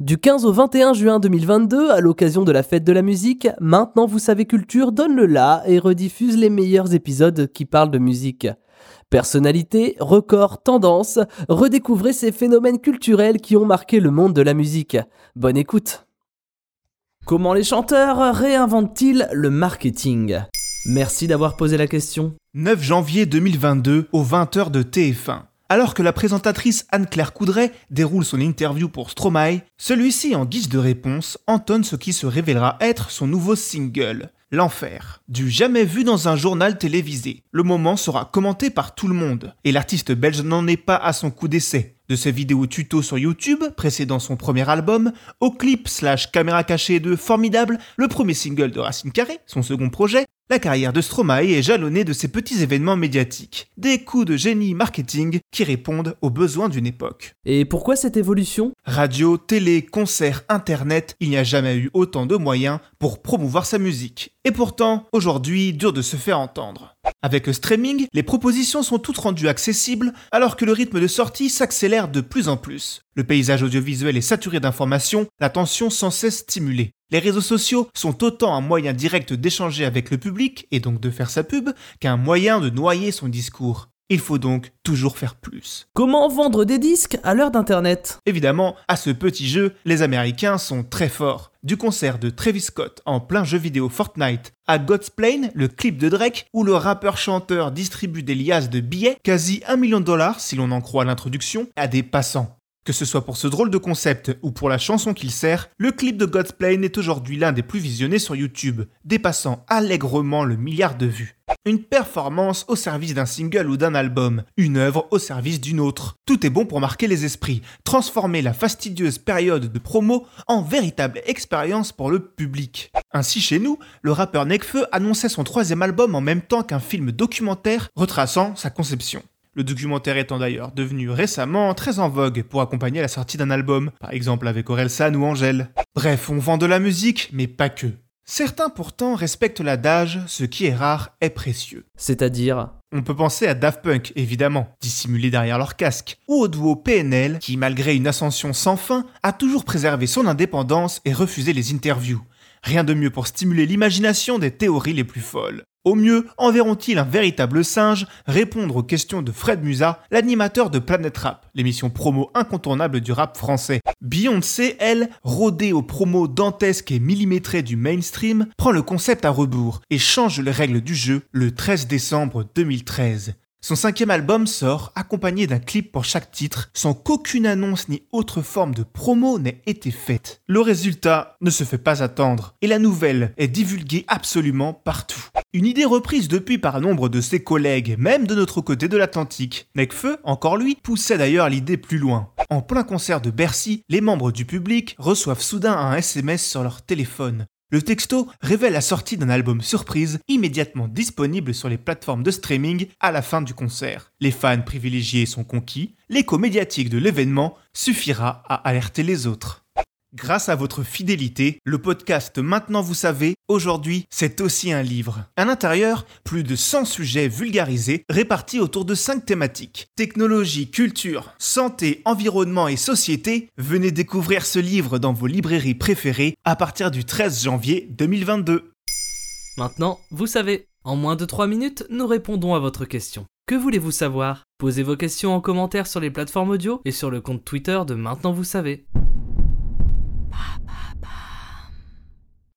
Du 15 au 21 juin 2022, à l'occasion de la fête de la musique, Maintenant Vous savez Culture donne le la et rediffuse les meilleurs épisodes qui parlent de musique. Personnalité, records, tendances, redécouvrez ces phénomènes culturels qui ont marqué le monde de la musique. Bonne écoute. Comment les chanteurs réinventent-ils le marketing? Merci d'avoir posé la question. 9 janvier 2022 aux 20h de TF1. Alors que la présentatrice Anne-Claire Coudray déroule son interview pour Stromae, celui-ci, en guise de réponse, entonne ce qui se révélera être son nouveau single, L'enfer. Du jamais vu dans un journal télévisé. Le moment sera commenté par tout le monde, et l'artiste belge n'en est pas à son coup d'essai. De ses vidéos tuto sur YouTube, précédant son premier album, au clip slash caméra cachée de Formidable, le premier single de Racine Carré, son second projet, la carrière de Stromae est jalonnée de ces petits événements médiatiques, des coups de génie marketing qui répondent aux besoins d'une époque. Et pourquoi cette évolution? Radio, télé, concerts, internet, il n'y a jamais eu autant de moyens pour promouvoir sa musique. Et pourtant, aujourd'hui, dur de se faire entendre. Avec le streaming, les propositions sont toutes rendues accessibles alors que le rythme de sortie s'accélère de plus en plus. Le paysage audiovisuel est saturé d'informations, l'attention sans cesse stimulée. Les réseaux sociaux sont autant un moyen direct d'échanger avec le public et donc de faire sa pub qu'un moyen de noyer son discours. Il faut donc toujours faire plus. Comment vendre des disques à l'heure d'Internet? Évidemment, à ce petit jeu, les Américains sont très forts. Du concert de Travis Scott en plein jeu vidéo Fortnite à God's Plane, le clip de Drake, où le rappeur-chanteur distribue des liasses de billets, quasi un million de dollars si l'on en croit l'introduction, à des passants. Que ce soit pour ce drôle de concept ou pour la chanson qu'il sert, le clip de God's Plane est aujourd'hui l'un des plus visionnés sur YouTube, dépassant allègrement le milliard de vues. Une performance au service d'un single ou d'un album, une œuvre au service d'une autre. Tout est bon pour marquer les esprits, transformer la fastidieuse période de promo en véritable expérience pour le public. Ainsi chez nous, le rappeur Nekfeu annonçait son troisième album en même temps qu'un film documentaire retraçant sa conception. Le documentaire étant d'ailleurs devenu récemment très en vogue pour accompagner la sortie d'un album, par exemple avec Orelsan ou Angèle. Bref, on vend de la musique, mais pas que. Certains pourtant respectent l'adage ce qui est rare est précieux. C'est-à-dire On peut penser à Daft Punk, évidemment, dissimulé derrière leur casque, ou au duo PNL, qui, malgré une ascension sans fin, a toujours préservé son indépendance et refusé les interviews. Rien de mieux pour stimuler l'imagination des théories les plus folles. Au mieux, enverront-ils un véritable singe répondre aux questions de Fred Musa, l'animateur de Planet Rap, l'émission promo incontournable du rap français. Beyoncé, elle, rodée aux promos dantesques et millimétrées du mainstream, prend le concept à rebours et change les règles du jeu le 13 décembre 2013. Son cinquième album sort accompagné d'un clip pour chaque titre, sans qu'aucune annonce ni autre forme de promo n'ait été faite. Le résultat ne se fait pas attendre, et la nouvelle est divulguée absolument partout. Une idée reprise depuis par nombre de ses collègues, même de notre côté de l'Atlantique. Necfeu, encore lui, poussait d'ailleurs l'idée plus loin. En plein concert de Bercy, les membres du public reçoivent soudain un SMS sur leur téléphone. Le texto révèle la sortie d'un album surprise immédiatement disponible sur les plateformes de streaming à la fin du concert. Les fans privilégiés sont conquis, l'écho médiatique de l'événement suffira à alerter les autres. Grâce à votre fidélité, le podcast Maintenant vous savez, aujourd'hui, c'est aussi un livre. À l'intérieur, plus de 100 sujets vulgarisés répartis autour de 5 thématiques. Technologie, culture, santé, environnement et société. Venez découvrir ce livre dans vos librairies préférées à partir du 13 janvier 2022. Maintenant, vous savez. En moins de 3 minutes, nous répondons à votre question. Que voulez-vous savoir? Posez vos questions en commentaire sur les plateformes audio et sur le compte Twitter de Maintenant vous savez.